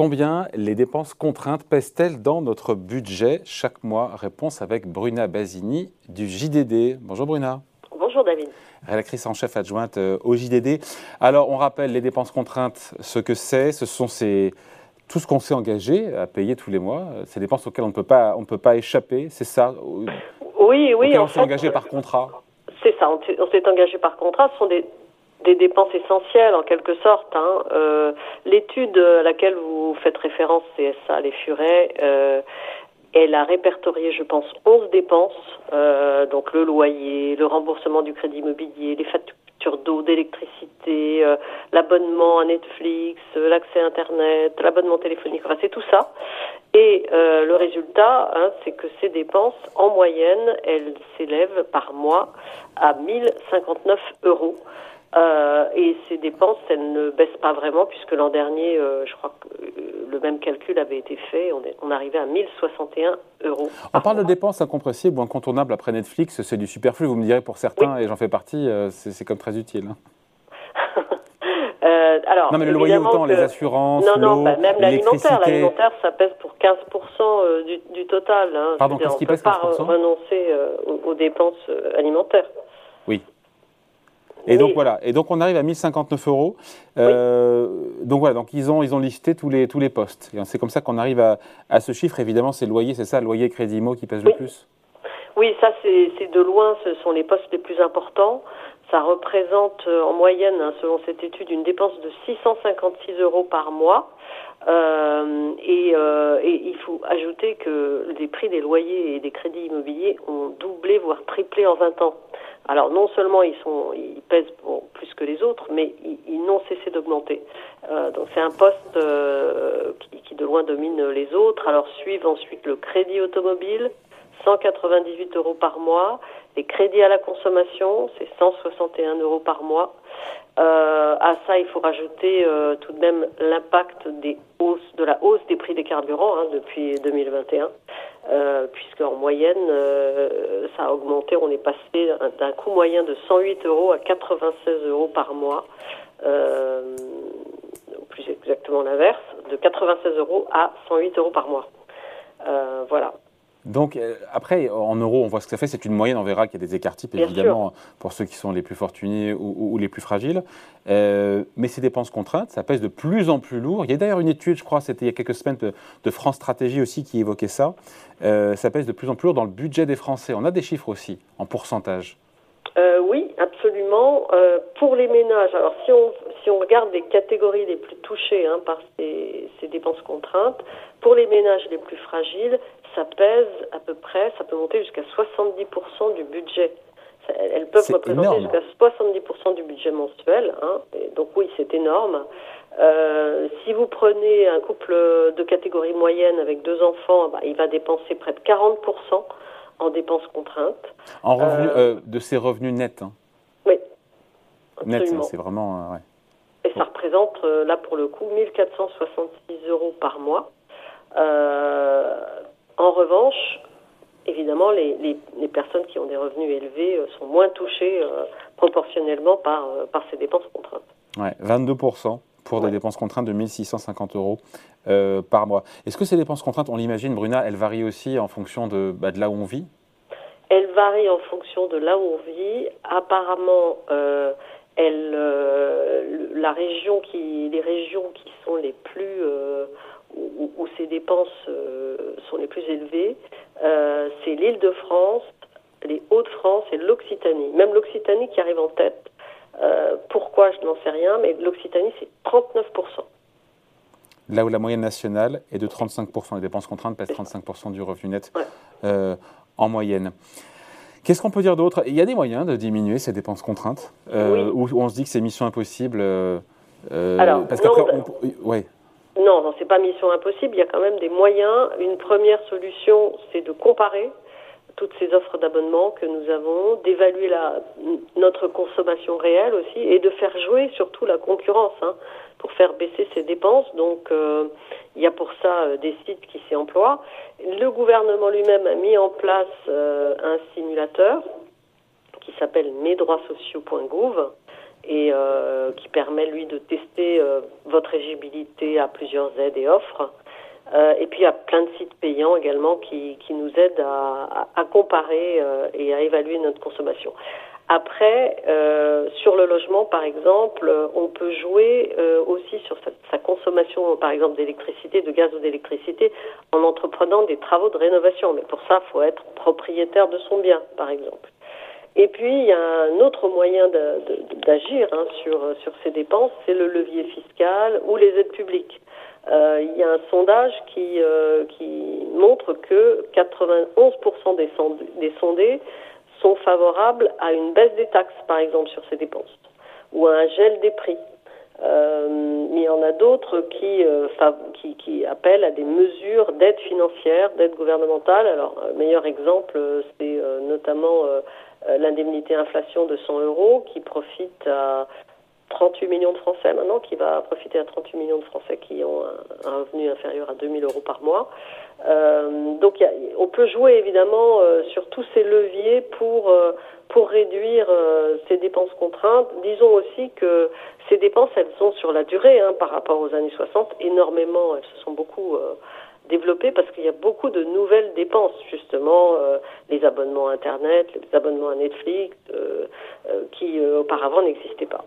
Combien les dépenses contraintes pèsent-elles dans notre budget chaque mois Réponse avec Bruna Basini du JDD. Bonjour Bruna. Bonjour David. Rédactrice en chef adjointe euh, au JDD. Alors on rappelle les dépenses contraintes, ce que c'est, ce sont ces, tout ce qu'on s'est engagé à payer tous les mois, ces dépenses auxquelles on ne peut pas, on ne peut pas échapper, c'est ça Oui, oui. on s'est engagé par contrat. C'est ça, on s'est engagé par contrat. Ce sont des, des dépenses essentielles en quelque sorte. Hein. Euh, L'étude à laquelle vous faites référence, CSA, les furets, euh, elle a répertorié, je pense, 11 dépenses, euh, donc le loyer, le remboursement du crédit immobilier, les factures d'eau, d'électricité, euh, l'abonnement à Netflix, l'accès Internet, l'abonnement téléphonique, enfin c'est tout ça. Et euh, le résultat, hein, c'est que ces dépenses, en moyenne, elles s'élèvent par mois à 1059 euros. Euh, et ces dépenses, elles ne baissent pas vraiment puisque l'an dernier, euh, je crois que euh, le même calcul avait été fait. On, est, on arrivait à 1061 euros. On parle de dépenses incompressibles ou incontournables après Netflix, c'est du superflu. Vous me direz pour certains, et j'en fais partie, c'est comme très utile. Hein. alors, non, mais le loyer autant, les assurances, non, non, bah, même l'alimentaire. L'alimentaire, ça pèse pour 15% du, du, total. Hein. Pardon, qu'est-ce qui pèse 15% On ne peut pas renoncer aux, aux dépenses alimentaires. Oui. Et donc voilà, et donc on arrive à 1059 euros. Euh, donc voilà, donc ils ont ils ont listé tous les tous les postes. C'est comme ça qu'on arrive à, à, ce chiffre. Évidemment, c'est le loyer, c'est ça, le loyer crédit qui pèse le plus? Oui, ça c'est de loin, ce sont les postes les plus importants. Ça représente euh, en moyenne, hein, selon cette étude, une dépense de 656 euros par mois. Euh, et, euh, et, il faut ajouter que les prix des loyers et des crédits immobiliers ont doublé, voire triplé en 20 ans. Alors non seulement ils sont, ils pèsent plus que les autres, mais ils, n'ont cessé d'augmenter. Donc c'est un poste qui, de loin domine les autres. Alors suivent ensuite le crédit automobile, 198 euros par mois. Les crédits à la consommation, c'est 161 euros par mois. Euh, à ça, il faut rajouter euh, tout de même l'impact des hausses, de la hausse des prix des carburants hein, depuis 2021, euh, puisque en moyenne, euh, ça a augmenté. On est passé d'un coût moyen de 108 euros à 96 euros par mois, plus exactement l'inverse, de 96 euros à 108 euros par mois. voilà. Donc euh, après, en euros, on voit ce que ça fait. C'est une moyenne. On verra qu'il y a des écarts types, évidemment, pour ceux qui sont les plus fortunés ou, les plus fragiles. Euh, mais ces dépenses contraintes, ça pèse de plus en plus lourd. Il y a d'ailleurs une étude, je crois, c'était il y a quelques semaines, de, France Stratégie aussi qui évoquait ça. Euh, ça pèse de plus en plus lourd dans le budget des Français. On a des chiffres aussi, en pourcentage. oui, absolument. Pour les ménages, alors si on, si on regarde les catégories les plus touchées hein, par ces, ces dépenses contraintes, pour les ménages les plus fragiles, ça pèse à peu près, ça peut monter jusqu'à 70% du budget. elles peuvent représenter jusqu'à 70% du budget mensuel. Hein, donc oui, c'est énorme. Euh, si vous prenez un couple de catégorie moyenne avec deux enfants, bah, il va dépenser près de 40% en dépenses contraintes. En euh, euh, de ses revenus nets hein. Net, c'est vraiment... Et ça représente, là pour le coup, 1466 euros par mois. Euh, en revanche, évidemment, les, personnes qui ont des revenus élevés euh, sont moins touchées euh, proportionnellement par, euh, par ces dépenses contraintes. Ouais, 22% pour des dépenses contraintes de 1650 euros par mois. Est-ce que ces dépenses contraintes, on l'imagine, Bruna, elles varient aussi en fonction de, bah, de là où on vit? Elles varient en fonction de là où on vit. Apparemment, elle, la région qui, les régions qui sont les plus où, ces dépenses euh, sont les plus élevées, euh, c'est l'île de France, les Hauts-de-France et l'Occitanie. Même l'Occitanie qui arrive en tête. Euh, pourquoi, je n'en sais rien, mais l'Occitanie, c'est 39%. Là où la moyenne nationale est de 35%. Les dépenses contraintes pèsent 35% du revenu net en moyenne. Qu'est-ce qu'on peut dire d'autre? Il y a des moyens de diminuer ces dépenses contraintes, où, on se dit que c'est mission impossible. Alors, parce qu'après, ouais. Non, non, c'est pas mission impossible. Il y a quand même des moyens. Une première solution, c'est de comparer toutes ces offres d'abonnement que nous avons, d'évaluer la, notre consommation réelle aussi et de faire jouer surtout la concurrence hein, pour faire baisser ses dépenses. Donc, euh, il y a pour ça euh, des sites qui s'y emploient. Le gouvernement lui-même a mis en place euh, un simulateur qui s'appelle mesdroitssociaux.gouv et qui permet lui de tester votre éligibilité à plusieurs aides et offres. Et puis il y a plein de sites payants également qui, qui nous aident à, à, comparer et à évaluer notre consommation. Après, euh, sur le logement, par exemple, on peut jouer euh, aussi sur sa, sa, consommation, par exemple, d'électricité, de gaz ou d'électricité, en entreprenant des travaux de rénovation. Mais pour ça, il faut être propriétaire de son bien, par exemple. Et puis, il y a un autre moyen d'agir hein, sur, sur ces dépenses, c'est le levier fiscal ou les aides publiques. Euh, il y a un sondage qui, euh, montre que 91% des, des sondés sont favorables à une baisse des taxes, par exemple, sur ces dépenses, ou à un gel des prix. Euh, il y en a d'autres qui, euh, appellent à des mesures d'aide financière, d'aide gouvernementale. Alors, le meilleur exemple, c'est euh, notamment euh, l'indemnité inflation de 100 euros qui profite à 38 millions de Français maintenant, qui va profiter à 38 millions de Français qui ont un, revenu inférieur à 2000 euros par mois. Euh, donc y a, on peut jouer évidemment euh, sur tous ces leviers pour euh, pour réduire euh, ces dépenses contraintes. Disons aussi que ces dépenses, elles sont sur la durée hein, par rapport aux années 60, énormément, elles se sont beaucoup développées parce qu'il y a beaucoup de nouvelles dépenses, justement, les abonnements Internet, les abonnements à Netflix, qui auparavant n'existaient pas.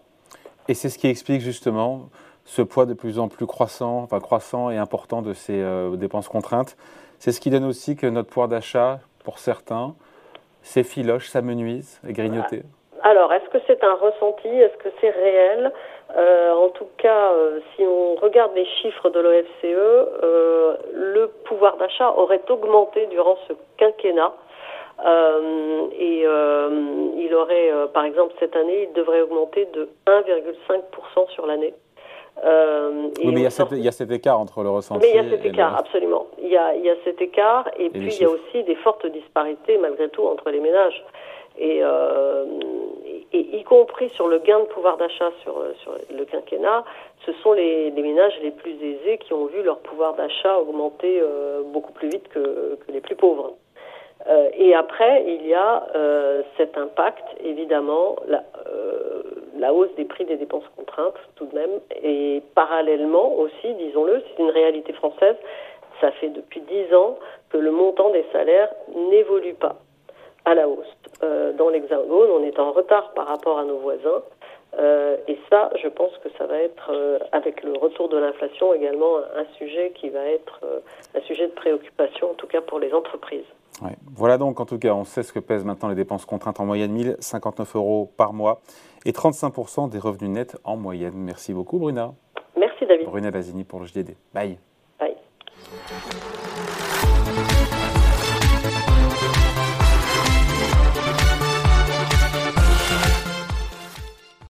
Et c'est ce qui explique justement ce poids de plus en plus croissant, enfin croissant et important de ces euh, dépenses contraintes. C'est ce qui donne aussi que notre pouvoir d'achat, pour certains, s'effiloche, s'amenuise et grignoté. Alors, est-ce que c'est un ressenti? Est-ce que c'est réel? Euh, En tout cas, euh, si on regarde les chiffres de l'OFCE, le pouvoir d'achat aurait augmenté durant ce quinquennat. Euh, et euh, il aurait, euh, par exemple, cette année, il devrait augmenter de 1,5% sur l'année. oui, mais il y, a cet, il y, a cet, écart entre le ressenti. Mais il y a cet écart, absolument. Il y, a, il y a cet écart, et, puis il y a aussi des fortes disparités, malgré tout, entre les ménages. Et, et, y compris sur le gain de pouvoir d'achat sur, sur le quinquennat, ce sont les, les, ménages les plus aisés qui ont vu leur pouvoir d'achat augmenter beaucoup plus vite que, que les plus pauvres. Euh, et après, il y a euh, cet impact, évidemment, la, euh, la, hausse des prix des dépenses contraintes, tout de même, et parallèlement aussi, disons-le, c'est une réalité française, ça fait depuis dix ans que le montant des salaires n'évolue pas à la hausse. dans l'Hexagone, on est en retard par rapport à nos voisins. et ça, je pense que ça va être, avec le retour de l'inflation, également un sujet qui va être un sujet de préoccupation, en tout cas pour les entreprises. Voilà donc, en tout cas, on sait ce que pèsent maintenant les dépenses contraintes en moyenne 1059 euros par mois et 35% des revenus nets en moyenne. Merci beaucoup, Bruna. Merci, David. Bruna Basini pour le JDD. Bye.